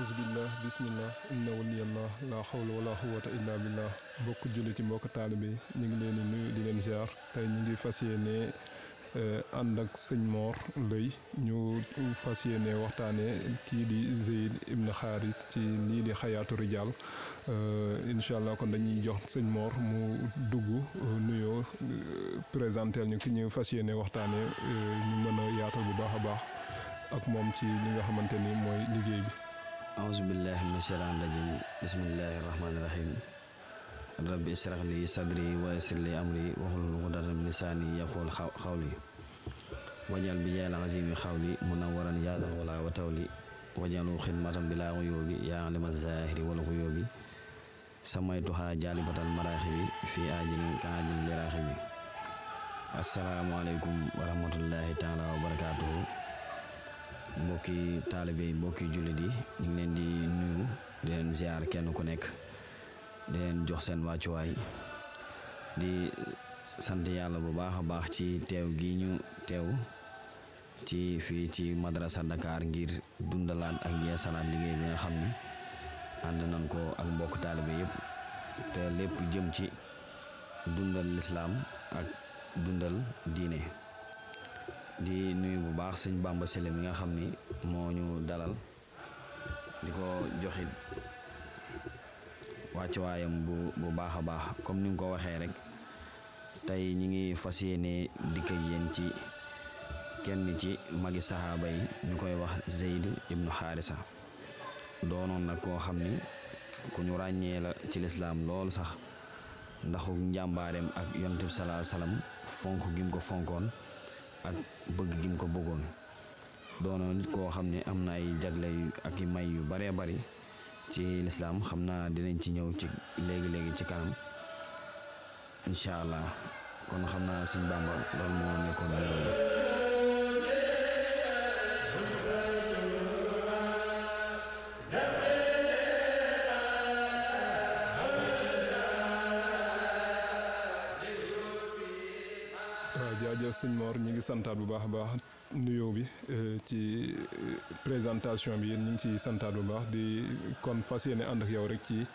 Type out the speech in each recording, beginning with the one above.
أعوذ بالله بسم الله إن ولي الله لا حول ولا قوة إلا بالله بوك جولي بوك طالبي نيغي لين نوي دي لين زيار تاي نيغي فاسيني اندك سيغ مور لوي نيو فاسيني وقتاني كي دي زيد ابن خارج تي لي دي حياه رجال ان شاء الله كون داني جوخ سيغ مور مو دوغو نيو بريزانتيل نيو كي نيو فاسيني وقتاني ني مانا ياتال بو باخا باخ ak mom ci li nga xamanteni moy liggey bi. أعوذ بالله من الشيطان الرجيم. بسم الله الرحمن الرحيم. رب اشرح لي صدري ويسر لي أمري وحل عقدة من لساني يقول قولي. واجعل بجاه العظيم قولي منورا يا ذا الولا وتولي واجعله خدمة بلا غيوب يا عالم الظاهر والغيوب. سميتها جالبة المراحب في آجل كآجل لراحب السلام عليكم ورحمة الله تعالى وبركاته. Mbokki taalibe yi mbokki jullit yi ñu leen di nuyu di leen ziar kenn ku nekk di leen jox seen wàccuwaay di sant yàlla bu baax a baax ci teew gi ñu teew ci fii ci madrasa Dakar ngir dundalaat ak yeesalaat liggéey bi nga xam ni ànd nañ ko ak mbokk taalibe yëpp te lépp jëm ci dundal lislaam ak dundal diine di nuyu bu baax sëñ Bamba Sele mi nga xam ni moo ñu dalal di ko joxit wàccuwaayam bu bu baax a baax. Comme ni ko waxee rek tey ñi ngi fas yéene dikk ak yéen ci kenn ci magi saxaaba yi ñu koy wax Zeyd ibnu Xaarisa. Doonoon nag koo xam ni ku ñu ràññee la ci lislaam lool sax ndaxu ak yonent bi salaa salaam fonk gim ko fonkoon ak bëgg gim ko bëggoon. Doonoon nit koo xam ne am na ay jagle ak i may yu baree bari ci lislaam xam naa dinañ ci ñëw ci léegi-léegi ci kanam. Incha allah. Kon xam naa Sëñ Bàmba loolu moo nekkoon loolu waaw jaajëf sëñ ñi ngi santaat bu baax a baax nuyoo bi ci présentation bi ñu ngi ciy santaat bu baax di kon fas yéene ànd ak yow rek ci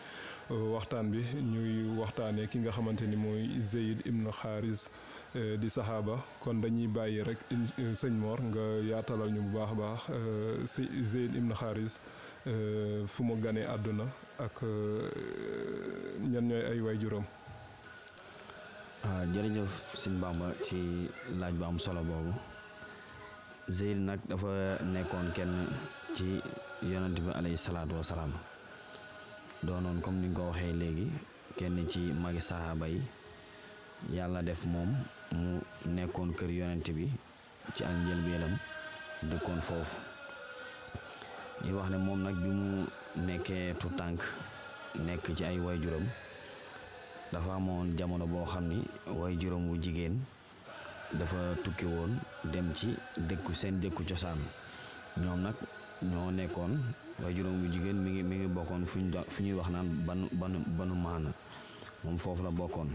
waxtaan bi ñuy waxtaanee ki nga xamante ni mooy Zeyd Ibn Xaaris di saxaaba. Kon dañuy bàyyi rek sëñ Mor nga yaatalal ñu bu baax a baax Zeyd Ibn Xaaris fu mu ganee àdduna ak ñan ñooy ay waaw jërëjëf sëñ Bamba ci laaj bu am solo boobu Zeyd nag dafa nekkoon kenn ci yonent bi alayhi salaatu wasalaam doonoon comme ni nga ko waxee léegi kenn ci magi saxaaba yi yàlla def moom mu nekkoon kër yonent bi. Ci ak njëlbeenam dëkkoon foofu yi wax ne moom nag bi mu nekkee tu tànk nekk ci ay waajuram dafa amoon jamono boo xam ni way juróom wu jigéen dafa tukki woon dem ci dëkku seen dëkku cosaan. Ñoom nag ñoo nekkoon way juróom wu jigéen mi ngi mi ngi bokkoon fu ñu fu ñuy wax naan banu banu banu maana. Moom foofu la bokkoon.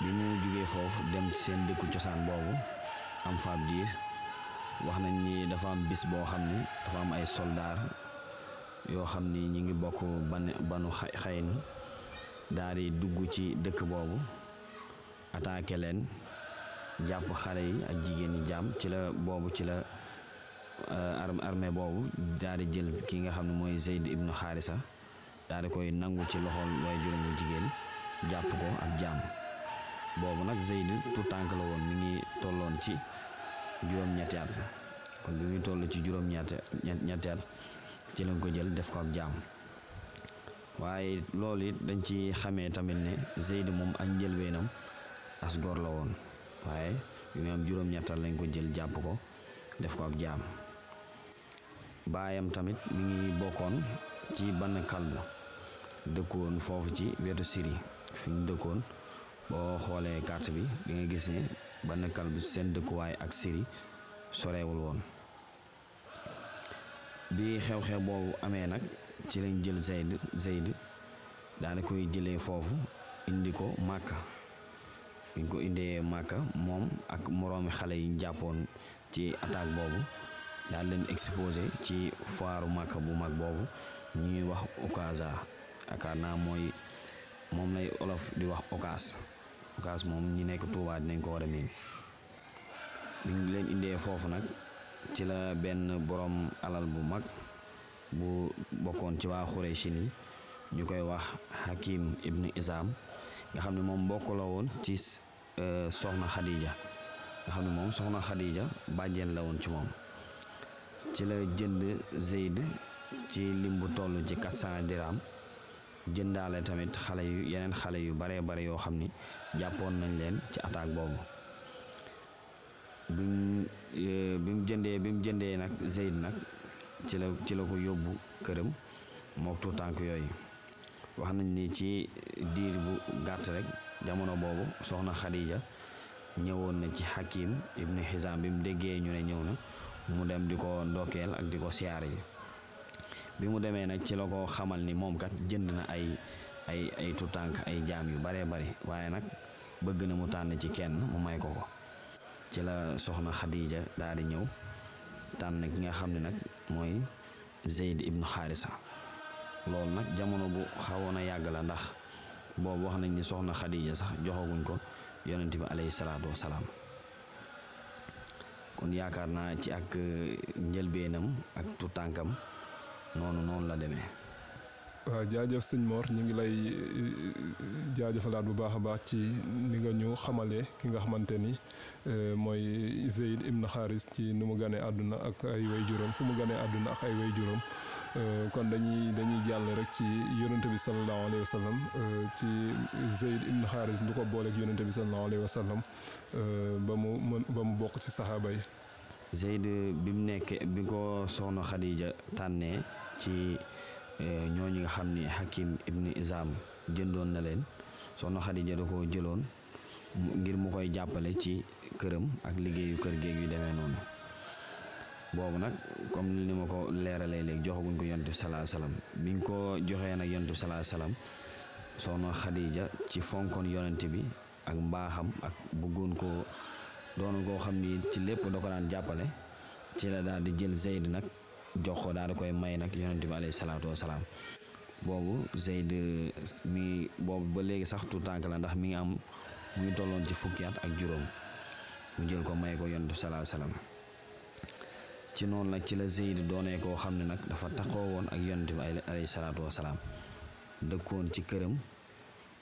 Bi mu jugee foofu dem ci seen dëkku cosaan boobu am fa ab diir wax nañ ni dafa am bis boo xam ni dafa am ay soldaar yoo xam ni ñi ngi bokk ban banu xayn daal di dugg ci dëkk boobu attaqué leen jàpp xale yi ak jigéen ñi jaam ci la boobu ci la armée boobu daal di jël ki nga xam ne mooy Zeyd ibnu Xaarisa daal di koy nangu ci loxol way juróomu jigéen jàpp ko ak jaam boobu nag Zeyd tout tànk la woon mi ngi tolloon ci juróom-ñetti at kon bi muy toll ci juróom-ñetti ñetti at ci lañ ko jël def ko ak jaam waaye loolu it dañ ci xamee tamit ne Zeyd moom ak njëlbeenam as góor la woon. Waaye bi mu juróom-ñettal lañ ko jël jàpp ko def ko ab jaam. Baayam tamit mi ngi bokkoon ci bann kalb dëkkoon foofu ci wetu Syrie. Fi ñu dëkkoon boo xoolee carte bi di nga gis ne bann kalb seen dëkkuwaay ak Syrie sorewul woon. Bi xew-xew boobu amee nag ci lañ jël Zeyd Zeyd daal koy jëlee foofu indi ko Màkka biñ ko indee Màkka moom ak moroomi xale yi jàppoon ci attaque boobu daal leen exposé ci foiru Màkka bu mag boobu ñuy wax Okaza yaakaar naa mooy moom lay olof di wax okaas okaas moom ñi nekk Tuubaa dinañ ko war a miin. Biñ leen indee foofu nag ci la benn borom alal bu mag bu bokkoon ci waa Xurayshi ni ñu koy wax Hakim ibnu Isaam nga xam ne moom mbokk la woon ci soxna Khadija. Nga xam ne moom soxna Khadija bàjjen la woon ci moom. Ci la jënd Zeyd ci lim bu toll ci 400 dirham jëndaale tamit xale yu yeneen xale yu baree bare yoo xam ni jàppoon nañ leen ci attaque boobu. Bim bi mu jëndee bi mu jëndee nag Zeyd nag ci la ci la ko yóbbu këram mook tuutànk yooyu wax nañ ni ci diir bu gàtt rek jamono boobu soxna Khadija ñëwoon na ci Hakim ibnu Hizam bi mu déggee ñu ne ñëw na mu dem di ko ndokkeel ak di ko siyaare yi bi mu demee nag ci la ko xamal ni moom kat jënd na ay ay ay tuutànk ay jaam yu baree bari waaye nag bëgg na mu tànn ci kenn mu may ko ko. Ci la soxna Khadija daal di ñëw tànn ki nga xam ne nag mooy Zeyd ibnu Xaarisa loolu nag jamono bu xawoon a yàgg la ndax boobu wax nañ ni soxna Khadija sax joxaguñ ko yonent bi alayhi salaatu wasalaam kon yaakaar naa ci ak njëlbeenam ak tuutànkam noonu noonu la demee. Waaw jaajëf sëñ Mor ñu ngi lay jaajëfalaat bu baax a baax ci ni nga ñu xamalee ki nga xamante ni mooy Zeyd ibn Xaaris ci nu mu ganee àdduna ak ay way juróom fu mu ganee àdduna ak ay way juróom kon dañuy dañuy jàll rek ci yonente bi sallallahu alayhi wa sallam ci Zeyd ibn Xaaris du ko booleeg yonente bi sallallahu alayhi wa sallam ba mu ba mu bokk ci saxaaba yi. Zeyd bi mu nekkee bi ko soxna Khadija tànnee ci. Ñooñu nga xam ni Hakim ibnu Izam jëndoon na leen soxna Xadija da ko jëloon ngir mu koy jàppale ci këram ak liggéeyu kër géeg yu demee noonu boobu nag comme ni ma ko leeralee léegi joxaguñ ko yonent bi salaa salaam biñ ko joxee nag yonent bi salaa salaam soxna Xadija ci fonkoon yonent bi ak mbaaxam ak bëggoon ko doon koo xam ni ci lépp da ko daan jàppale ci la daal di jël Zeyd nag jox ko daal di koy may nag yonent bi alayhi salaatu wasalaam boobu Zeyd mi boobu ba léegi sax tout tànk la ndax mi ngi am mu ngi tolloon ci fukki at ak juróom mu jël ko may ko yonent bi salaatu wasalaam ci noonu nag ci la Zeyd doonee koo xam ne nag dafa taxoo woon ak yonent bi alayhi salaatu wasalaam dëkkoon ci këram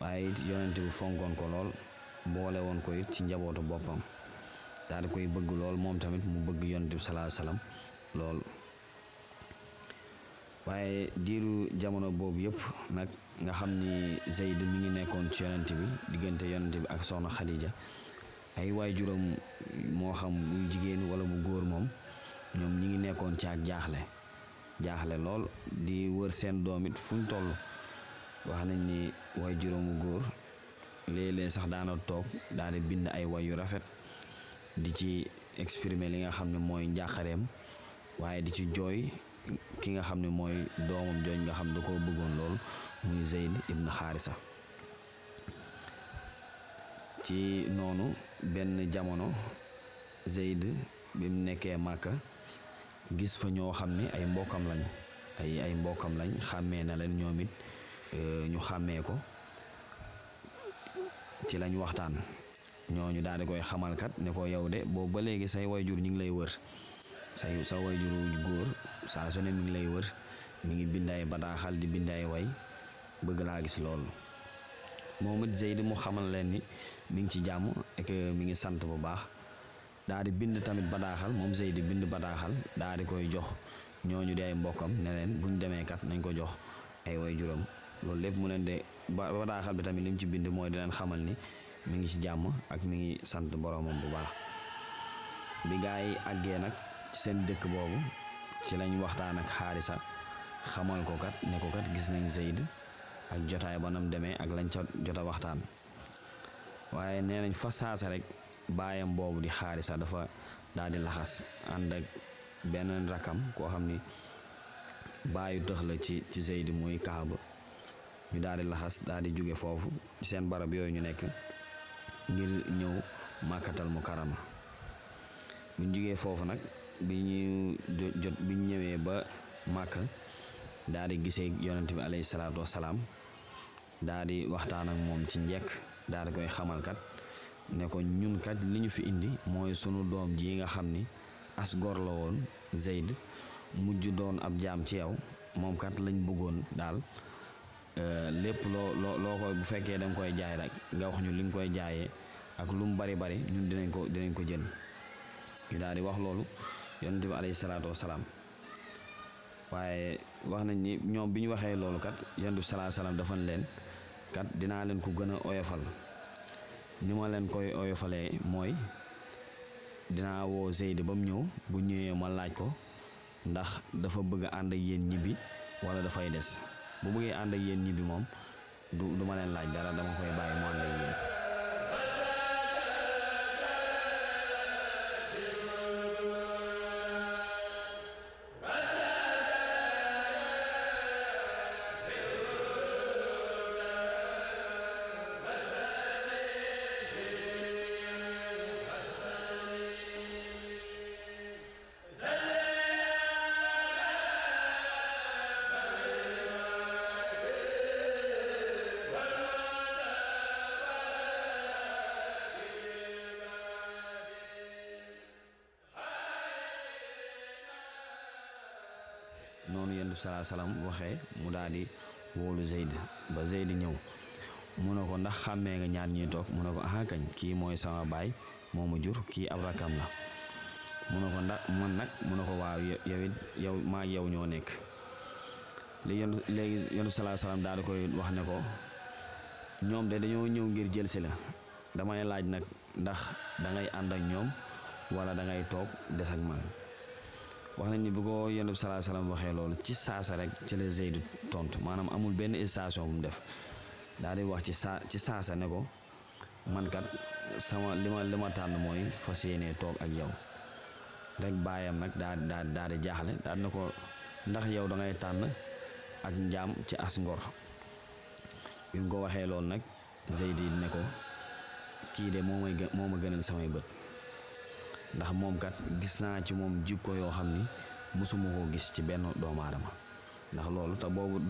waaye yonent bi fonkoon ko lool boole woon ko it ci njabootu boppam daal di koy bëgg lool moom tamit mu bëgg yonent bi salaatu wasalaam lool waaye diiru jamono boobu yëpp nag nga xam ni Zeyd mi ngi nekkoon ci yonent bi diggante yonent bi ak soxna Khadija. Ay waajuram moo xam bu jigéen wala bu góor moom ñoom ñi ngi nekkoon ci ak jaaxle. Jaaxle lool di wër seen doom it fuñ toll. Wax nañ ni waajuram bu góor léeg-léeg sax daana toog daal di bind ay way yu rafet di ci exprimer li nga xam ne mooy njàqareem waaye di ci jooy ki nga xam ne mooy doomam jooñ nga xam da koo bëggoon lool muy Zeyd ibn Xaarisa. Ci noonu benn jamono Zeyd bi mu nekkee Màkka gis fa ñoo xam ne ay mbokkam lañ ay ay mbokkam lañ xàmmee na leen ñoom it ñu xàmmee ko. Ci lañ waxtaan. Ñooñu daal di koy xamalkat ne ko yow de boobu ba léegi say wayjur ñu ngi lay wër. Say sa wayjuru góor saa su ne mi ngi lay wër mi ngi bind ay bataaxal di bind ay way bëgg laa gis loolu moom it Zeyd mu xamal leen ni mi ngi ci et que mi ngi sant bu baax daa di bind tamit bataaxal moom Zeyd bind bataaxal daa di koy jox ñooñu di ay mbokkam ne leen buñ demee kat nañ ko jox ay way juróom loolu lépp mu leen de bataaxal bi tamit li mu ci bind mooy di leen xamal ni mi ngi ci jàmm ak mi ngi sant boromam bu baax bi gaa yi àggee nag ci seen dëkk boobu ci lañ waxtaan ak xaarisa xamal ko kat ne ko kat gis nañ Zeyd ak jotaay ba nam demee ak lañ ca jot a waxtaan waaye nee nañ fa saasa rek baayam boobu di xaarisa dafa daal di laxas ànd ak benn rakam koo xam ni. Baayu tëx la ci ci Zeyd muy Kaaba ñu daal di laxas daal di jóge foofu ci seen barab yooyu ñu nekk ngir ñëw màkkatal mu karama buñ jógee foofu nag bi ñu jot bi ñu ñëwee ba Màkka daal di gisee yonent bi alayhi salaatu wasalaam daal di waxtaan ak moom ci njekk daal di koy xamal ne ko ñun kat li ñu fi indi. Mooy sunu doom ji nga xam ni as gor la woon Zeyd mujj doon ab jaam ci yow moom kat lañ bëggoon daal lépp loo loo loo koy bu fekkee da nga koy jaay rek nga wax ñu li nga koy jaayee ak lu mu bari bari ñun dinañ ko dinañ ko jël ñu daal di wax loolu yonent bi alayhi salaatu wasalaam waaye wax nañ ni ñoom bi ñu waxee loolu kat yonent bi salaatu salaam dafa leen kat dinaa leen ko gën a oyofal. Ni ma leen koy oyofalee mooy dinaa woo Zeyd ba mu ñëw bu ñëwee ma laaj ko ndax dafa bëgg ànd ak yéen ñibbi wala dafay des. Bu bëggee ànd ak yéen ñibbi moom du du ma leen laaj dara dama koy bàyyi mu ànd ak yéen salaa salaam waxee mu daal di wóolu Zeyd ba Zeyd ñëw. Mu ne ko ndax xàmmee nga ñaar ñuy toog? Mu ne ko aha kañ? Kii mooy sama baay moo ma jur kii ab rakam la. Mu ne ko ndax man nag mu ne ko waaw yow yow maa yow ñoo nekk. Li yon léegi yonent bi salaa salaam daal koy wax ne ko ñoom de dañoo ñëw ngir jël si la. Damay laaj nag ndax dangay ànd ak ñoom wala dangay toog des ak man wax nañ ni bu ko yonent bi salaa salaam waxee loolu ci saasa rek ci la Zeyd tontu. Maanaam amul benn station bu mu def. Daal di wax ci saa ci saasa ne ko man kat sama li ma li ma tànn mooy fas yéenee toog ak yow. Rek baayam nag daal daal daal di jaaxle. Daal ne ko ndax yow da ngay tànn ak njaam ci as ngor. Bi mu ko waxee loolu nag Zeyd ne ko kii de moo may moo ma gënal samay bët. Ndax moom kat gis naa ci moom jikko yoo xam ni mosuma koo gis ci benn doomu aadama. Ndax loolu te boobu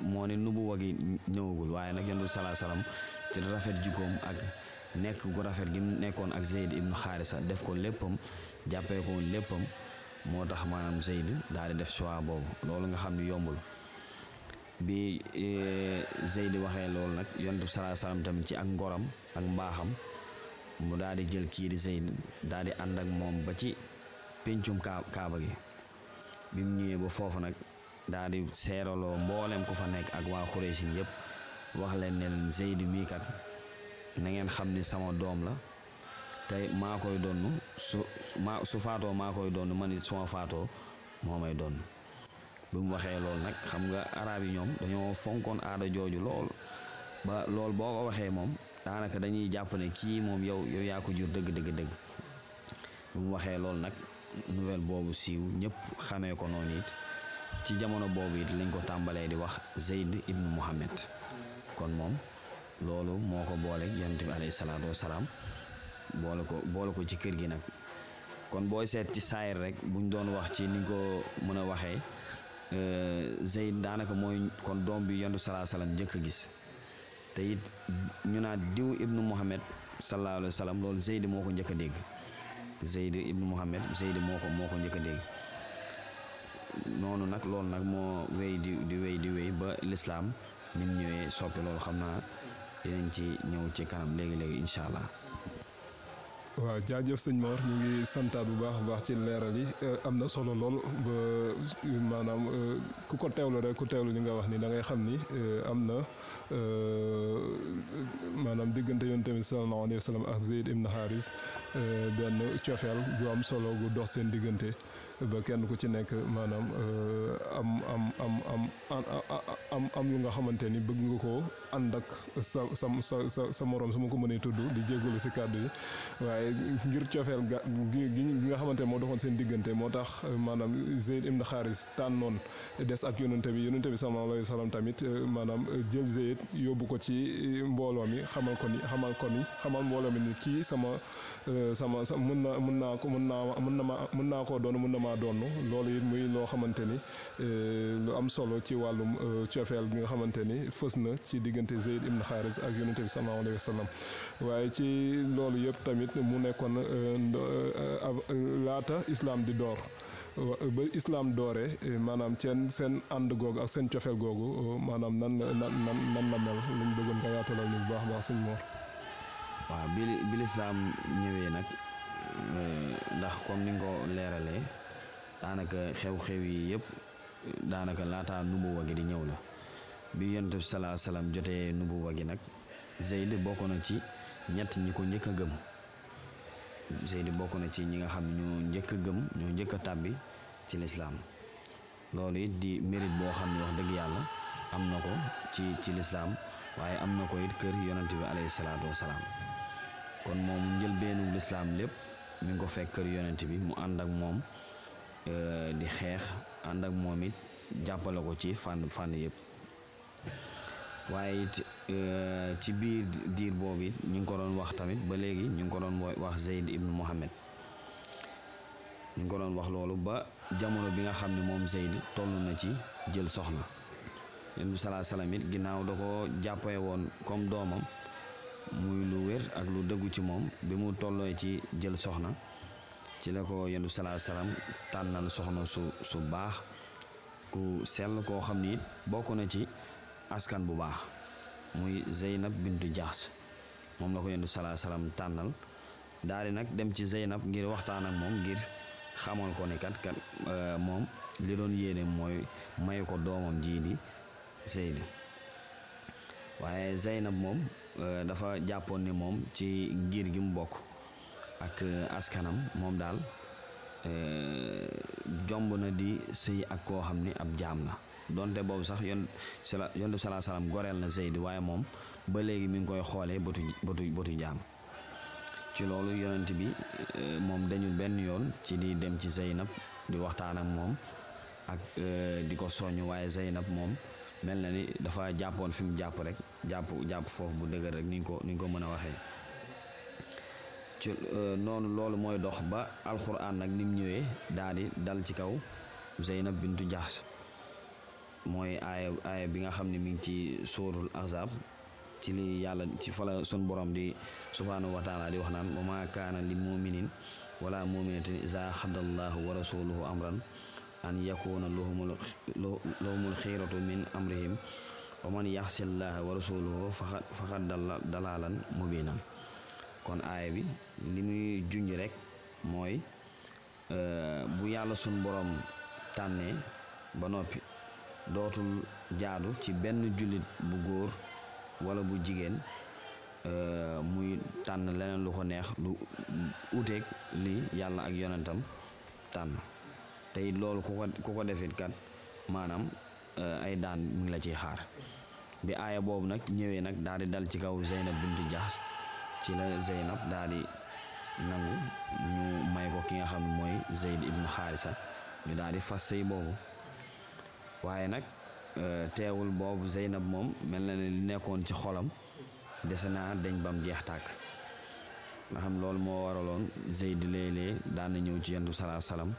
moo ne nubuwa gi ñëwagul waaye nag yonent bi salaa salaam te rafet jikkoom ak nekk gu rafet gi nekkoon ak Zeyd ibnu Xaarisa def ko léppam jàppee ko léppam moo tax maanaam Zeyd daal di def choix boobu. Loolu nga xam ni yombul. Bi Zeyd waxee loolu nag yonent bi salaa salaam tamit ci ak ngoram ak mbaaxam mu daal di jël kii di Zeyd daal di ànd ak moom ba ci péncum kaa kaaba gi bi mu ñëwee ba foofu nag daal di seeraloo mboolem ku fa nekk ak waa Xuraysin yëpp wax leen ne leen Zeyd mii kat na ngeen xam ni sama doom la. Tey maa koy donn su maa su faatoo maa koy donn man it suma faatoo moo may donn bi mu waxee loolu nag xam nga arab yi ñoom dañoo fonkoon aada jooju lool. Ba loolu boo ko waxee moom daanaka dañuy jàpp ne kii moom yow yow yaa ko jur dëgg dëgg dëgg bu mu waxee loolu nag nouvelle boobu siiw ñëpp xamee ko noonu it ci jamono boobu it lañ ko tàmbalee di wax Zeyd ibnu Muhammad. Kon moom loolu moo ko boole yonent bi alayhi salaatu wasalaam boole ko boole ko ci kër gi nag kon booy seet ci saayir rek buñ doon wax ci ni ko mën a waxee Zeyd daanaka mooy kon doom bi yonent bi salaa salaam njëkk a gis te it ñu naan diw ibnu Muhammad sallallahu alayhi wa sallam loolu Zeyd moo ko njëkk a dégg Zeyd ibnu Muhammad Zeyd moo ko moo ko njëkk a dégg noonu nag loolu nag moo wéy di di wéy di wéy ba lislaam ni mu ñëwee soppi loolu xam naa dinañ ci ñëw ci kanam léegi léegi incha allah. Waaw jaajëf sëñ Mor ñu ngi santaat bu baax a baax ci leeral yi. Am na solo lool ba maanaam ku ko teewlu rek ku teewlu li nga wax ni da ngay xam ni am na maanaam diggante yoon tamit sallallahu alayhi wa sallam ak Zeyd ibn Haris benn cofeel gu am solo gu dox seen diggante ba kenn ku ci nekk maanaam am am am am am am lu nga xamante ni bëgg nga ko ànd ak sa sa sa sa morom su ma ko mënee tudd di jégalu si kàddu yi waaye ngir cofeel gi gi nga xamante moo doxoon seen diggante moo tax maanaam Zeyd ibn Xaaris tànnoon des ak yonente bi yonente bi wa sallam tamit maanaam jël Zeyd yóbbu ko ci mbooloo mi xamal ko ni xamal ko ni xamal mbooloo mi ni kii sama sama sa mën na mën naa ko mën naa mën na ma mën naa koo doon mën na maa doon loolu it muy loo xamante ni lu am solo ci wàllum cofeel gi nga xamante ni fës na ci diggante Zeyd ibn Xaaris ak yonente bi sallallahu alayhi wa sallam waaye ci loolu yëpp tamit mu nekkoon laata islam di door ba islam doore maanaam seen seen ànd googu ak seen cofeel googu maanaam nan nan nan la mel lañ bëggoon nga yaatalal ñu bu baax baax sëñ Mor. waaw bi bi lislaam ñëwee nag ndax comme ni nga ko leeralee daanaka xew-xew yi yëpp daanaka laataa nubuwa gi di ñëw la bi yonent bi salaa salaam jotee nubuwa gi nag Zeyd bokk na ci ñett ñi ko njëkk a gëm Zeyd bokk na ci ñi nga xam ne ñoo njëkk a gëm ñoo njëkk a tàbbi ci lislaam loolu it di mérite boo xam ne wax dëgg yàlla am na ko ci ci lislaam waaye am na ko it kër yonent bi alayhi salaatu wasalaam kon moom njëlbeenu lislaam lépp mi ngi ko fekk kër yonent bi mu ànd ak moom di xeex ànd ak moom it jàppale ko ci fànn fànn yëpp waaye it ci biir diir boobu it ñu ngi ko doon wax tamit ba léegi ñu ngi ko doon wax ibn Mohamed ñu ngi ko doon wax loolu ba jamono bi nga xam ne moom Zeyd toll na ci jël soxna. Bi salaa salaam it ginnaaw da ko jàppee woon comme doomam muy lu wér ak lu dëggu ci moom bi mu tolloo ci jël soxna ci la ko bi salaa salaam tànnal soxna su su baax ku sell koo xam ni bokk na ci askan bu baax muy Zeynab bintu Jaxs moom la ko bi salaa salaam tànnal. Daal di nag dem ci Zeynab ngir waxtaan ak moom ngir xamal ko ne kat kat moom li doon yéene mooy may ko doomam jii di Zeyd waaye Zeynab moom dafa jàppoon ne moom ci ngir gi mu bokk ak askanam moom daal jomb na di sëy ak koo xam ni ab jaam la donte boobu sax yon sala yonent bi salaa salaam goreel na Zeyd waaye moom ba léegi mi ngi koy xoolee bëtu bëtu bëtu jaam. Ci loolu yonent bi moom dañul benn yoon ci di dem ci Zeynab di waxtaan ak moom ak di ko soññ waaye Zeynab moom mel na ni dafa jàppoon fi mu jàpp rek jàpp jàpp foofu bu dëgër rek ni ko ni ko mën a waxee ci noonu loolu mooy dox ba alxuraan nag ni mu ñëwee daal di dal ci kaw Zeynab bintu Jaxs. Mooy aaya aaya bi nga xam ne mi ngi ci sóorul ahzab ci li yàlla ci fa la sun borom di subhaanahu wa taala di wax naan wa maa kaana li muminin wala muminatin isa xadallahu wa rasuluhu amran an yakuna lahumul lahumul xiiratu min amrihim wa man yaxsi llaha wa rasuluhu faqad dalaalan mubinan kon aaya bi li muy junj rek mooy bu yàlla sun borom tànnee ba noppi dootul jaadu ci benn jullit bu góor wala bu jigéen muy tànn leneen lu ko neex lu uteeg li yàlla ak yonentam tànn. Te it loolu ku ko ku ko defit kat maanaam ay daan mu ngi la ciy xaar. Bi aaya boobu nag ñëwee nag daal di dal ci kaw Zeynab bintu Jaxs ci la Zeynab daal di nangu ñu may ko ki nga xam mooy Zeyd ibnu Xaarisa ñu daal di fas sëy boobu waaye nag teewul boobu Zeynab moom mel na ne li nekkoon ci xolam dese naa dañ bam jeex tàkk. Nga xam loolu moo waraloon Zeyd léeg-léeg daan ñëw ci yentu salaa salaam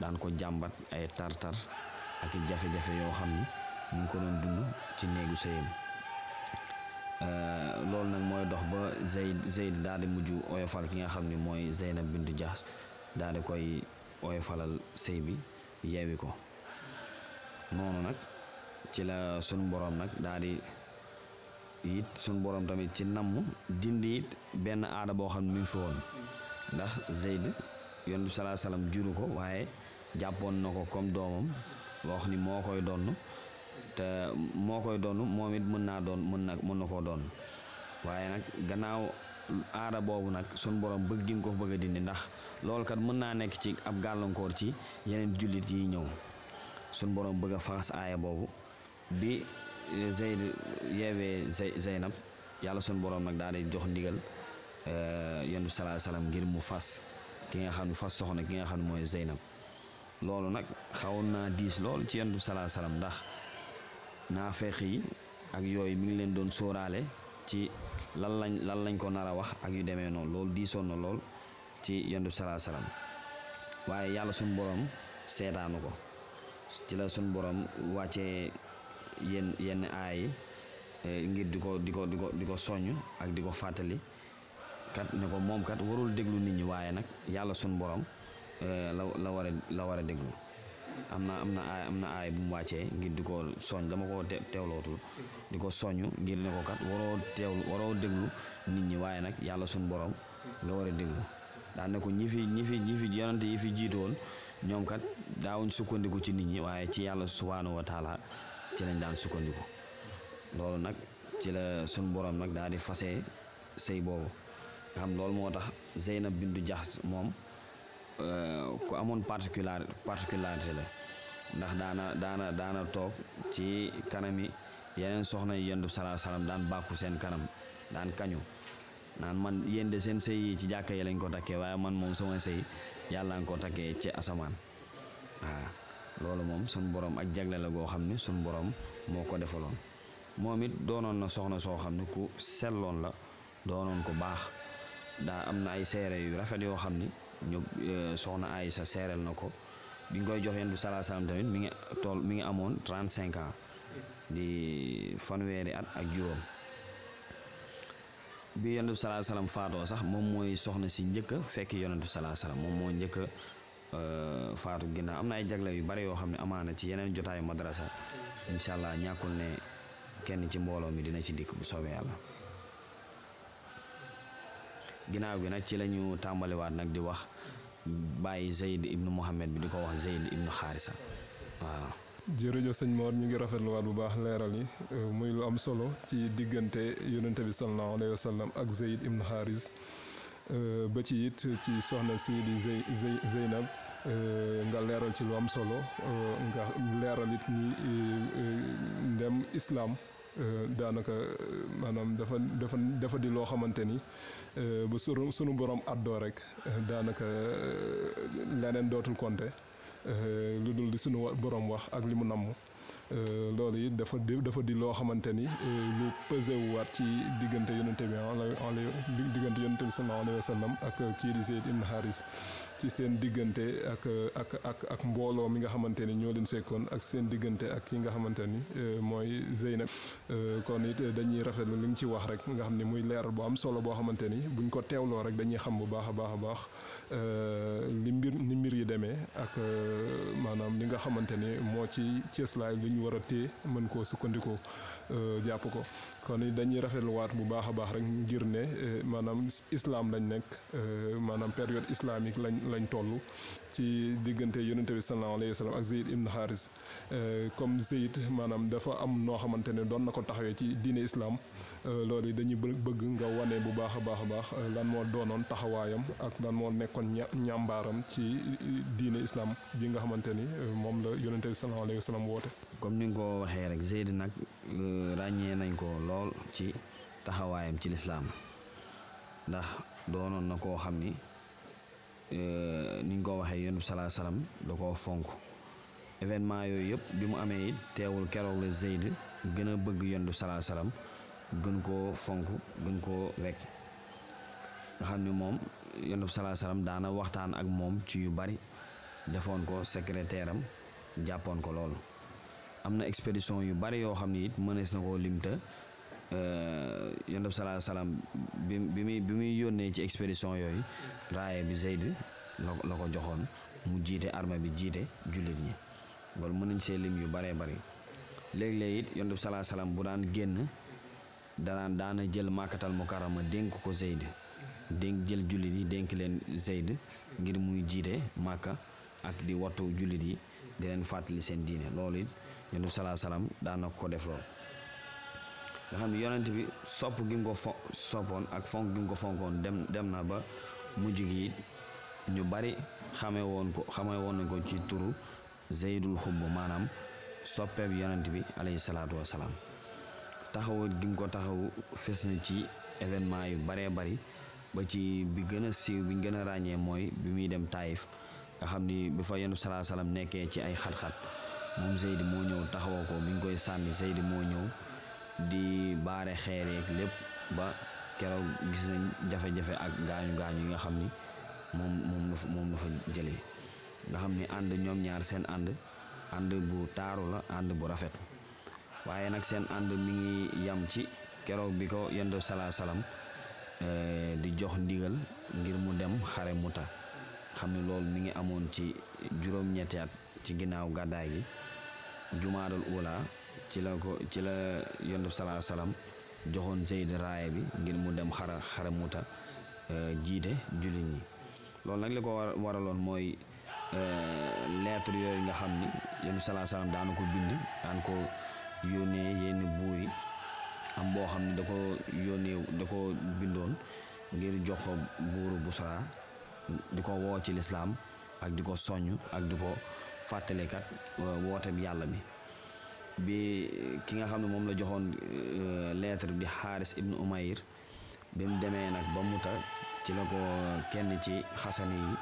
daan ko jàmbat ay tar-tar ak jafe-jafe yoo xam ni mu ngi ko doon dund ci néegu sëyam loolu nag mooy dox ba Zeyd Zeyd daal mujj oyofal ki nga xam ni mooy Zeynab bintu jaas daal koy oyofalal sëy bi yeewi ko. Noonu nag ci la sunu borom nag daal di it sunu boroom tamit ci namm dindi it benn aada boo xam ne mi ngi fi ndax Zeyd yoon bi salaa juru ko waaye jàppoon na ko comme doomam wax ni moo koy donn. Te moo koy donn moom it mën naa doon mën na mën na koo doon. Waaye nag gannaaw aada boobu nag sun borom bëgg mu ko bëgg a dindi ndax loolu kat mën naa nekk ci ab gàllankoor ci yeneen jullit yi ñëw. Sun borom bëgg a faxas aaya boobu bi Zayd yeewee Zeynab yàlla sun borom nag daal di jox ndigal yonent bi salaa salaam ngir mu fas ki nga xam ne fas soxna ki nga xam ne mooy Zeynab. Loolu nag xawoon naa diis lool ci yonent bi salaa salaam ndax naafeq yi ak yooyu mi ngi leen doon sóoraale ci lan lañ lan lañ ko nar a wax ak yu demee noonu. Loolu diisoon na lool ci bi salaa salaam waaye yàlla suñ borom seetaanu ko. Ci la suñ borom wàccee yenn yenn aay yi ngir di ko di ko di ko di ko soññ ak di ko fàttali. Kat ne ko moom kat warul déglu nit ñi waaye nag yàlla suñ borom la la war a la war a déglu am na am na aay am na aay bu mu wàccee ngir di ko soñ. Dama ko teewlootul di ko soññ ngir ne ko kat waroo teewlu waroo déglu nit ñi. Waaye nag yàlla suñ borom nga war a déglu. Daan ne ko ñi fi ñi fi ñi fi yonante yi fi jiitu woon ñoom kat daawuñ sukkandiku ci nit ñi waaye ci yàlla subhaanahu wa taala ci lañ daan sukkandiku. Loolu nag ci la suñ borom nag daal di fase sëy boobu. Nga xam loolu moo tax Zeynab bintu Jaxs moom ku amoon particular particularité la. Ndax daana daana daana toog ci kanami yeneen soxna yi yonent bi salaa salaam daan bàkku seen kanam daan kañu. Naan man yéen de seen sëy yi ci jàkka yi lañ ko takkee waaye man moom sama sëy yàlla nga ko takkee ci asamaan. Waaw loolu moom sun borom ak jagle la goo xam ne sun borom moo ko defaloon. Moom it doonoon na soxna soo xam ne ku selloon la doonoon ko baax. Daa am na ay seere yu rafet yoo xam ni soxna Aysa seereel na ko bi nga koy jox yonent bi salaa salaam tamit mi ngi tool mi ngi amoon trente cinq ans di fanweeri at ak juróom bi yonent bi salaa salaam faatoo sax moom mooy soxna si njëkk fekk yonent bi salaa salaam moom moo njëkk faatu ginnaaw am na ay jagle yu bari yoo xam ne amaana ci yeneen jotaayu madrasa. Incha allah ñàkkul ne kenn ci mbooloo mi dina ci dikk bu soobee yàlla ginnaaw gi nag ci la ñu tàmbaliwaat nag di wax bàyyi Zeyd ibnu Mohamed bi di ko wax Zeyd ibnu Xaarisa waaw. jërëjëf sëñ Mor ñu ngi rafetluwaat bu baax leeral yi muy lu am solo ci diggante yonente bi sallallahu alayhi wa sallam ak Zeyd ibnu Xaaris ba ci it ci soxna si di Zey Zey Zeynab nga leeral ci lu am solo nga leeral it ni ndem islam. Eh, daanaka eh, maanaam dafa dafa dafa di loo xamante ni eh, bu sunu sunu borom addoo rek daanaka leneen dootul compter lu dul di sunu borom wax ak li mu namm. Loolu it dafa dafa di loo xamante ni lu pesé wu waat ci diggante yonente bi diggante yonente bi sallallahu alayhi wa sallam ak kii di Zeyd ibn Haris. Ci seen diggante ak ak ak ak mbooloo mi nga xamante ni ñoo leen sekkoon ak seen diggante ak ki nga xamante ni mooy Zeynab. Kon it dañuy rafetlu li nga ci wax rek nga xam ne muy leeral bu am solo boo xamante ni buñ ko teewloo rek dañuy xam bu baax a baax a baax li mbir ni mbir yi demee ak maanaam li nga xamante ni moo ci cëslaay lu ñu war a téye mën koo sukkandikoo jàpp ko kon dañuy rafetluwaat bu baax a baax rek ngir ne maanaam islam lañ nekk maanaam période islamique lañ lañ toll ci diggante yonente bi sallallahu alayhi wa ak Zeyd ibn Haris comme Zeyd maanaam dafa am noo xamante ne doon na ko taxawee ci diine islam loolu dañuy bëgg nga wane bu baax a baax a baax lan moo doonoon taxawaayam ak lan moo nekkoon ñàmbaaram ci diine islam bi nga xamante ni moom la yonente bi sallallahu alayhi wa woote. Comme ni nga ko waxee rek Zeyd nag ràññee nañ ko lool ci taxawaayam ci lislaam ndax doonoon na koo xam ni ko waxee yonent bi salaa salaam da koo fonk événement yooyu yëpp bi mu amee it teewul keroog la Zeyd gën a bëgg yonent bi salaa salaam gën koo fonk gën koo wekk nga xam ni moom yonent bi salaa salaam daana waxtaan ak moom ci yu bari defoon ko secrétaire am ko loolu am na expédition yu bari yoo xam ni it mënees na koo limta yonent bi salaa salaam bi bi muy bi muy yónnee ci expédition yooyu raaye bi Zeyd la la ko joxoon mu jiite armée bi jiite jullit ñi. Loolu mën nañ see lim yu baree bari léeg-léeg it bi salaa salaam bu daan génn danaan daana jël màkkatal mukarrama dénk ko Zeyd dénk jël jullit yi dénk leen Zeyd ngir muy jiite màkka ak di wattu jullit yi di leen fàttali seen diine loolu it yonent bi salaa salaam daana ko def lool nga xam ne yonent bi sopp gi mu ko fo soppoon ak fonk gi mu ko fonkoon dem dem na ba mujj gi ñu bari xamee woon ko xamee woon nañ ko ci turu zeydul xubb maanaam soppeeb yonent bi alayhi salaatu wasalaam taxawu gi mu ko taxawu fes na ci événement yu baree bari ba ci bi gën a siiw bi gën a ràññee mooy bi muy dem Taïf nga xam ni bi fa yonent salaa salaam nekkee ci ay xat-xat. Moom Zeydi moo ñëw taxawoo ko bi ñu koy sànni Zeydi moo ñëw di baare xeer yeeg lépp ba keroog gis nañ jafe-jafe ak gaañu gaañu yi nga xam ni moom moom la fa moom la fa jëlee. Nga xam ni ànd ñoom ñaar seen ànd ànd bu taaru la ànd bu rafet. Waaye nag seen ànd mi ngi yam ci keroog bi ko yonent salaa salaam di jox ndigal ngir mu dem xare muta xam ne loolu mi ngi amoon ci juróom-ñetti at ci ginnaaw gàddaay gi. Jumaadal ula ci la ko ci la yonent salaa salaam joxoon Zeyd raaya bi ngir mu dem xara xare muta jiite jullit ñi. Loolu nag li ko war waraloon mooy lettre yooyu nga xam ni yonent salaa salaam daana ko bind daan ko yónnee yenn buur yi am boo xam ne da ko yónnee da ko bindoon ngir jox buuru Busra di ko woo ci lislaam ak di ko soññ ak di ko fàttalikat woote bi yàlla bi. Bi ki nga xam ne moom la joxoon lettre bi di Xaaris ibnu Umayr bi mu demee nag ba muta ci la ko kenn ci xasani yi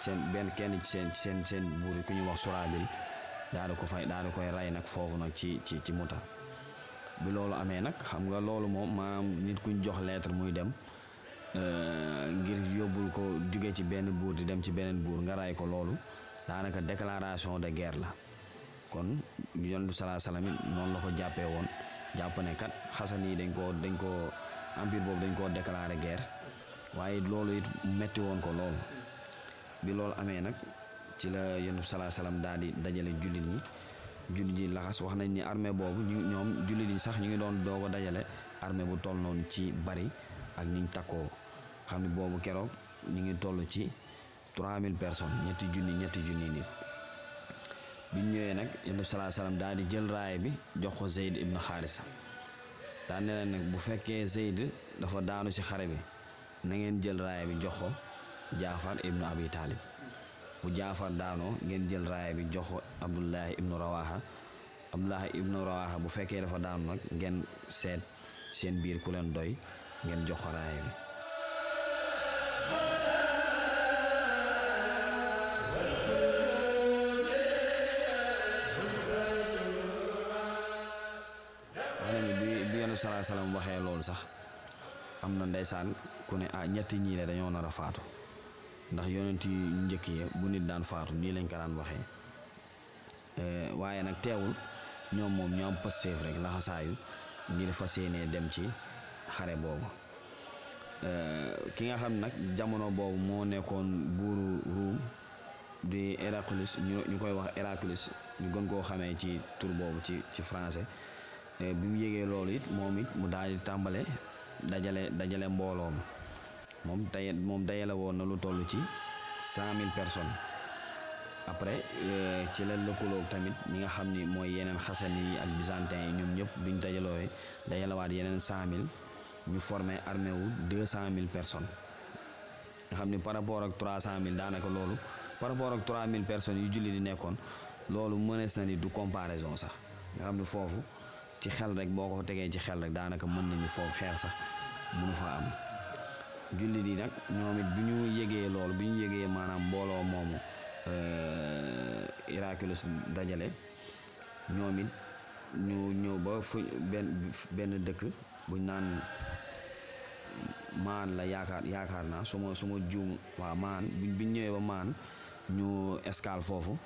seen benn kenn ci seen seen seen buur ku ñuy wax Suraabil daal ko fay daal koy rey nag foofu nag ci ci ci muta bi loolu amee nag xam nga loolu moom maanaam nit kuñ jox lettre muy dem ngir yóbbul ko jóge ci benn buur di dem ci beneen buur nga ray ko loolu daanaka déclaration de guerre la. Kon yonent bi salaa salaam it noonu la ko jàppee woon. Jàpp ne kat xasan yi dañ koo dañ koo empire boobu dañ koo déclaré guerre. Waaye loolu it metti woon ko loolu bi loolu amee nag ci la yonent bi salaa salaam daal di dajale jullit ñi. Jullit yi laxas wax nañ ni armée boobu ñu ñoom jullit yi sax ñu ngi doon doog a dajale armée bu toll noonu ci bari ak niñ takkoo xam ne boobu keroog ñu ngi toll ci 3000 personnes ñetti junni ñetti junni nit. Biñ ñëwee nag yonent bi salaa salaam daal di jël raaya bi jox ko Zeyd ibn Xaarisa. Daan ne nag bu fekkee Zeyd dafa daanu ci xare bi na ngeen jël raaya bi jox ko Jaafar ibn Abi Taalib. Bu Jaafar daanoo ngeen jël raaya bi jox ko Abdullahi ibnu Rawaha Abdullahi ibnu Rawaha bu fekkee dafa daanu nag ngeen seet seen biir ku leen doy ngeen jox ko raaya bi wane ni bi bi yonent salaa salaam waxee loolu sax am na ndeysaan ku ne ah ñetti ñii de dañoo nar a faatu ndax yonent yu njëkk ya bu nit daan faatu nii lañ ko daan waxee waaye nag teewul ñoom moom ñoo am pësteef rek laxasaayu ngir fas dem ci xare boobu ki nga xam nag jamono boobu moo nekkoon buuru Ruum di Héraclius ñu ñu koy wax Héraclius ñu gën koo xamee ci tur boobu ci ci français. Bi mu yégee loolu it moom it mu daal di tàmbale dajale dajale mbooloom. Moom day moom dajale woon na lu toll ci cent mille personnes. Après ci la lëkkaloog tamit ñi nga xam ni mooy yeneen xasan yi ak byzantin yi ñoom ñëpp biñ dajaloowe dajalewaat yeneen cent mille ñu formé armée wu deux cent mille personnes nga xam ni par rapport ak trois cent mille daanaka loolu par rapport ak trois mille personnes yu julli di nekkoon loolu mënees na ni du comparaison sax nga xam ni foofu ci xel rek boo ko tegee ci xel rek daanaka mën nañu foofu xeex sax mënu fa am jullit yi nag ñoom it bi ñu yégee loolu bi ñu yégee maanaam mbooloo moomu Héraclius dajale ñoom it ñu ñëw ba fu benn benn dëkk buñ naan maan la yaakaar yaakaar naa su ma su ma juum waa maan biñ ñëwee ba maan ñu escale foofu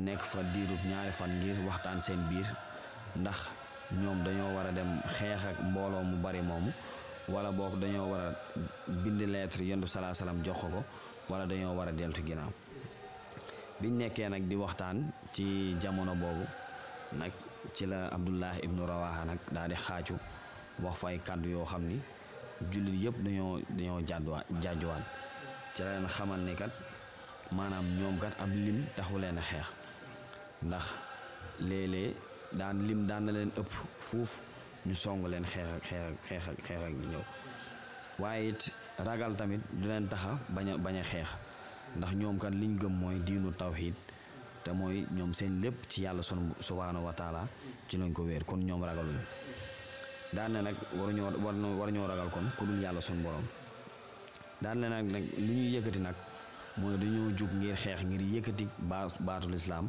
nekk fa diirub ñaari fan ngir waxtaan seen biir ndax ñoom dañoo war a dem xeex ak mbooloo mu bari moomu wala boog dañoo war a bind lettre yonent salaa salaam jox ko. Ko wala dañoo war a deltu ginnaaw biñ nekkee nag di waxtaan ci jamono boobu. Nag ci la Abdullah ibnu Rawaha nag daal di xaacu wax fa ay kàddu yoo xam ni jullit yëpp dañoo dañoo jàdduwaat jàjjuwaat ci la leen xamal ni kat maanaam ñoom kat ab lim taxu leen a xeex ndax léeg-léeg daan lim daan na leen ëpp fuuf ñu song leen xeex ak xeex ak xeex ak xeex ak ñëw waaye it ragal tamit du leen taxa bañ a bañ a xeex ndax ñoom kat liñ gëm mooy diinu tawxiid te mooy ñoom seen lépp ci yàlla sunu subhaanahu wa taala ci lañ ko wéer kon ñoom ragaluñu daan na nag waruñoo war ñoo ragal kon ku dul yàlla sunu borom daan na nag nag li ñuy yëkkati nag mooy dañoo jug ngir xeex ngir yëkkati baa baatu lislaam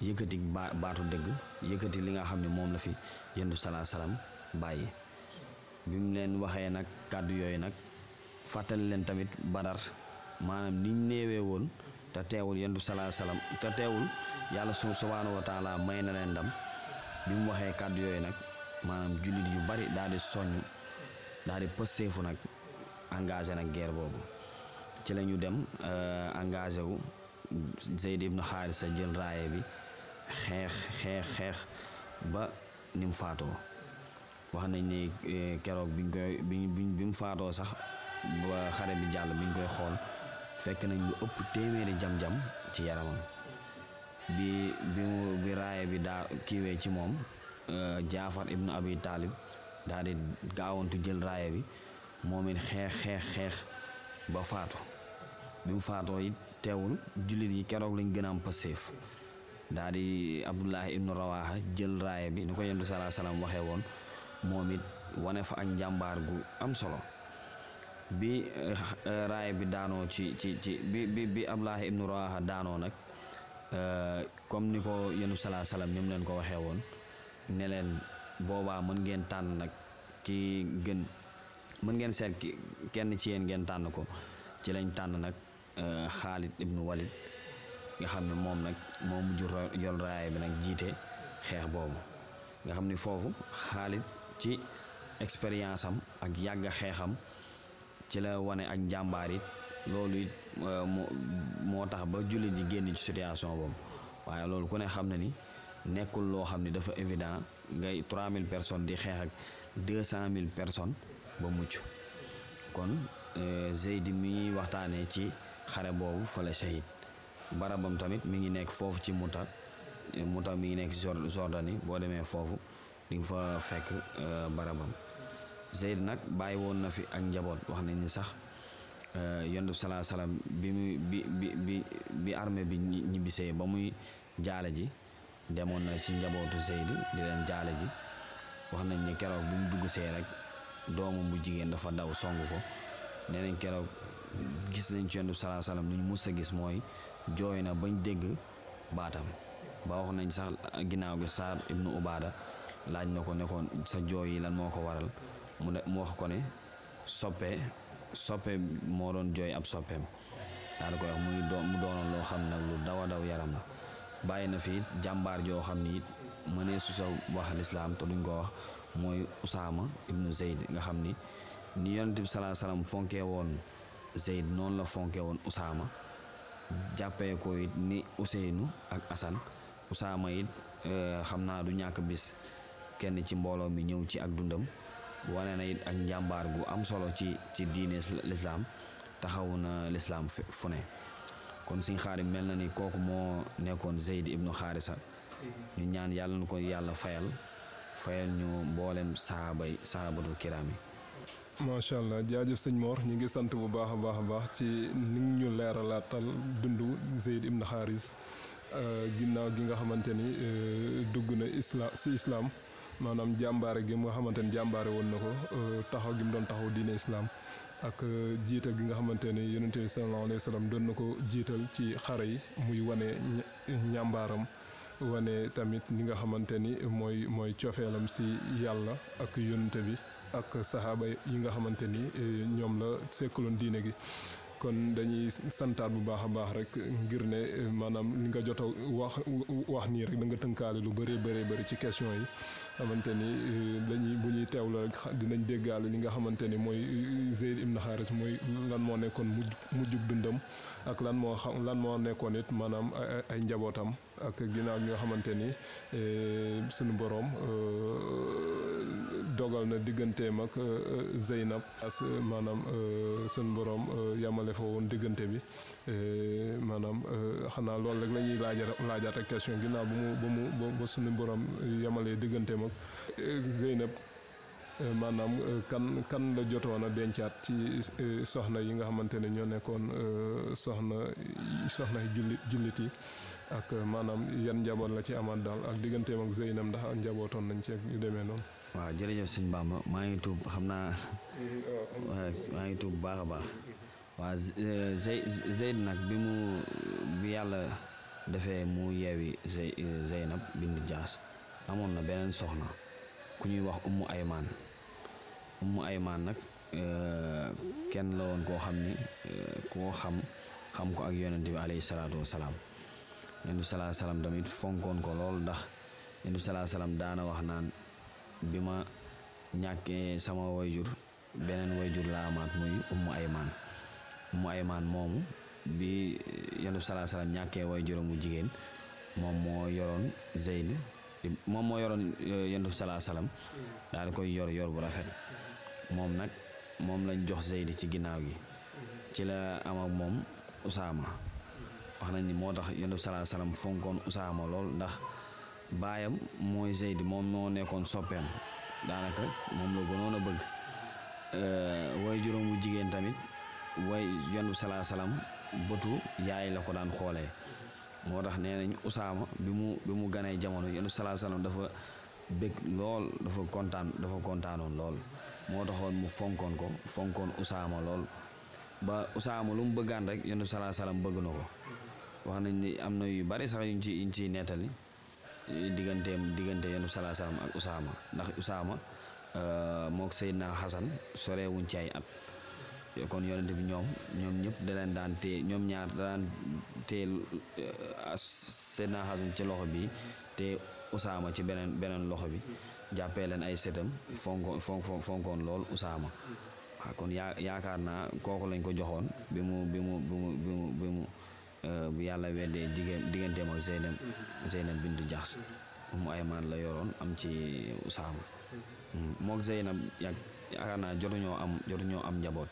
yëkkati ba baatu dëgg yëkkati li nga xam ne moom la fi yendu salaa salaam bàyyi. Bi mu leen waxee nag kàddu yooyu nag fàttali leen tamit badar maanaam niñ néewee woon te teewul yendu salaa salaam te teewul yàlla su subhaanahu wa taala may na leen ndam. Bi mu waxee kàddu yooyu nag maanaam jullit yu bari daal di soññ daal di pësteefu nag engagé nag guerre boobu ci la ñu dem engagé wu Zeyd ibnu Xaarisa jël raaye bi. Xeex xeex xeex ba ni mu faatoo wax nañ ne keroog biñ koy bi bi mu faatoo sax ba xare bi jàll biñ koy xool fekk nañ lu ëpp téeméeri jam-jam ci yaramam bi bi mu bi raaye bi daa kiiwee ci moom Jaafar ibnu Abi Taalib daal di gaawantu jël raaye bi moom it xeex xeex xeex ba faatu. Bi mu faatoo it teewul jullit yi keroog lañ gën a am passeef daal di Abdullahi ibnu Rawaha jël raaya bi ni ko yendu salaa salaam waxee woon moom it wane fa ak njàmbaar gu am solo. Bi raaya bi daanoo ci ci ci bi bi bi Abdullahi ibnu Rawaha daanoo nag comme ni ko yendu salaa salaam ni mu leen ko waxee woon ne leen boobaa mën ngeen tànn nag ki gën mën ngeen seet ki kenn ci yéen ngeen tànn ko ci lañ tànn nag Xaalid ibnu Walid nga xam ne moom nag moo mujj jol raaya bi nag jiite xeex boobu. Nga xam ni foofu Xaalid ci expérience am ak yàgg xeexam ci la wane ak njàmbaar it. Loolu it moo tax ba jullit ji génn ci situation boobu. Waaye loolu ku ne xam na ni nekkul loo xam ni dafa évident ngay 3000 personnes di xeex ak 200000 personnes ba mucc kon Zeyd mi waxtaanee ci xare boobu fa la shahid barabam tamit mi ngi nekk foofu ci Muta Muta mi ngi nekk Jordanie boo demee foofu di nga fa fekk barabam Zeyd nag bàyyi woon na fi ak njaboot wax nañ ni sax yonent bi salaa salaam bi mu bi bi bi bi armée bi ñibbisee ba muy jaale ji demoon na ci njabootu Zeyd di leen jaale ji. Wax nañ ni keroog bi mu dugg see rek doomam bu jigéen dafa daw song ko. Nee nañ keroog gis nañ ci yonent bi salaa salaam lu ñu mus a gis mooy jooy na bañ dégg baatam. Ba wax nañ sax ginnaaw gi Saad ibnu Ubaada laaj na ko ne ko sa jooy yi lan moo ko waral? Mu ne mu wax ko ne soppe soppe moo doon jooy ab soppeem. Daa da koy wax muy doon mu doonoon loo xam nag lu daw a daw yaram la bàyyi na fi jàmbaar joo xam ni mënee su sa wax lislaam te duñ ko wax mooy Usaama ibnu Zeyd nga xam ni. Ni yonent bi salaa salaam fonkee woon Zeyd noonu la fonkee woon Usaama jàppee ko it ni Useynu ak Asan Usaama it xam naa du ñàkk bis kenn ci mbooloo mi ñëw ci ak dundam. Wane na it ak njàmbaar gu am solo ci ci diine lislaam taxawu na lislaam fu ne kon Sëñ Xaadim mel na ni kooku moo nekkoon Zeyd ibnu Xaarisa. Ñu ñaan yàlla na ko yàlla fayal fayal ñu mboolem sahabay sahabatul kiraam yi. Macha allah jaajëf sëñ Mor ñu ngi sant bu baax a baax a baax ci ni ñu leeralaatal dundu Zeyd ibn Xaaris. Ginnaaw gi nga xamante ni dugg na si islam maanaam jàmbaare gi nga xamante ni jàmbaare woon na ko taxaw gi mu doon taxaw diine islam ak jiital gi nga xamante ni yonente bi sallallahu alayhi wa sallam doon na ko jiital ci xare yi muy wane ñàmbaaram wane tamit li nga xamante ni mooy mooy cofeelam si yàlla ak yonente bi ak saxaaba yi nga xamante ni ñoom la sekkaloon diine gi kon dañuy santaat bu baax a baax rek ngir ne maanaam li nga jot a wax wax nii rek da nga tënkaale lu bëree bëree bëri ci question yi. Xamante ni dañuy bu ñuy teewlu rek dinañ déggaale li nga xamante ni mooy Zeyd ibn Xaaris mooy lan moo nekkoon mujj mujjug dundam ak lan moo xam lan moo nekkoon it maanaam ay njabootam ak ginnaaw gi nga xamante ni suñu boroom dogal na digganteem ak Zeynab as maanaam suñu boroom yamale fa woon diggante bi maanaam xanaa loolu rek la ñuy laaja laajaat ak question ginnaaw ba mu ba mu ba suñu boroom yamalee digganteem ak Zeynab maanaam kan kan la jotoon a dencaat ci soxna yi nga xamante ne ñoo nekkoon soxna soxna jullit jullit yi ak maanaam yan njaboot la ci amaat daal ak digganteem ak Zeynab ndax ak njabootoon nañ ci ak yu demee noonu. waaw jërëjëf sëñ Bamba maa ngi tuub xam naa maa ngi tuub baax a baax. Waa Zey Zeyd nag bi mu bi yàlla defee mu yeewi Zey Zeynab bind Jaas amoon na beneen soxna ku ñuy wax Ummu Aymaan. Ummu Aymaan nag kenn la woon koo xam ni koo xam xam ko ak yonent bi alayhi salaatu wa salaam bi salaa salaam tamit fonkoon ko lool ndax bi salaa salaam daana wax naan bi ma ñàkkee sama wayjur beneen wayjur la amaat muy ummu aymaan. Ummu aymaan moomu bi bi salaa salaam ñàkkee wayjuram mu jigéen moom moo yoroon zeyd moom moo yoroon yonent bi salaa salaam daal di koy yor yor bu rafet. Moom nag moom lañ jox zeyd ci ginnaaw gi. Ci la am ak moom usaama wax nañ ni moo tax yonent bi salaa salaam fonkoon usaama lool ndax baayam mooy Zeyd moom moo nekkoon soppeem. Daanaka moom la gënoon a bëgg. Way juróom bu jigéen tamit way yon bi salaa salaam bëtu yaay la ko daan xoolee. Moo tax nee nañ Usaama bi mu bi mu ganee jamono yon bi salaa salaam dafa bëgg lool dafa kontaan dafa kontaanoon lool. Moo taxoon mu fonkoon ko fonkoon Usaama lool. Ba Usaama lu mu bëggaan rek yon bi salaa salaam bëgg na ko wax nañ ni am na yu bari sax yuñ ci yuñ ciy nettali digganteem diggante bi salaa salaam ak Usaama ndax Usaama mook Seydina Xasan sorewuñ ci ay at kon yonent bi ñoom ñoom ñëpp da leen daan téye ñoom ñaar da daan téye Seydina Xasan ci loxo bi te Usaama ci beneen beneen loxo bi. Jàppee leen ay setam fonko fonko fonkoon lool Usaama waaw kon yaa yaakaar naa kooku lañ ko joxoon bi mu bi mu bi mu bi mu bi mu bu yàlla weddee jigéen digganteem ak Zeynab Zeynab bintu Jaxs mu Aymaan la yoroon am ci Usaama mook Zeynab yàgg yaakaar naa jotuñoo am jotuñoo am njaboot.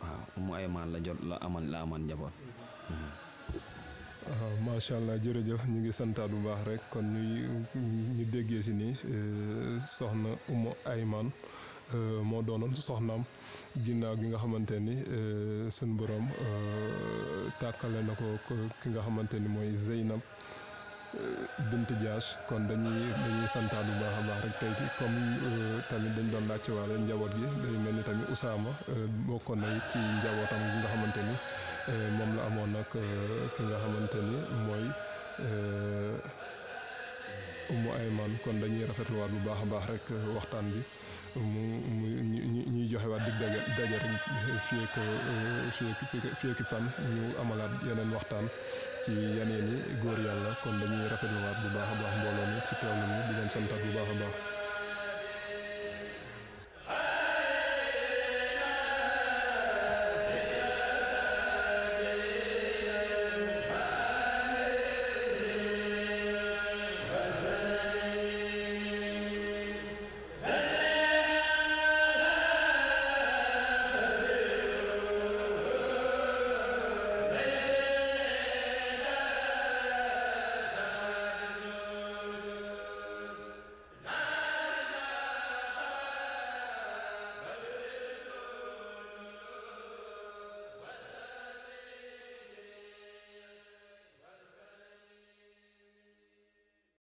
Waaw mu Aymaan la jot la aman la aman njaboot. Waaw macha allah jërëjëf ñu ngi santaat bu baax rek. Kon ñuy ñu déggee si ni soxna Umu Aymaan moo doonoon soxnaam ginnaaw gi nga xamante ni suñ borom tàkkale na ko ki nga xamante ni mooy Zeynab bint Jaash kon dañuy dañuy santaat bu baax a baax rek tey comme tamit dañ doon laajte waale njaboot gi day mel ni tamit Usaama bokkoon na ci njabootam gi nga xamante ni moom la amoon nag ki nga xamante ni mooy Umu Aymaan kon dañuy rafetluwaat bu baax a baax rek waxtaan bi. Mu mu ñuy joxe waat dig daje daje rek fii ak fii ak fan. Ñu amalaat yeneen waxtaan ci yeneen i góor yàlla. Kon dañuy rafetluwaat bu baax a baax mbooloo mi ci teewlu mi. Di leen santaat bu baax a baax.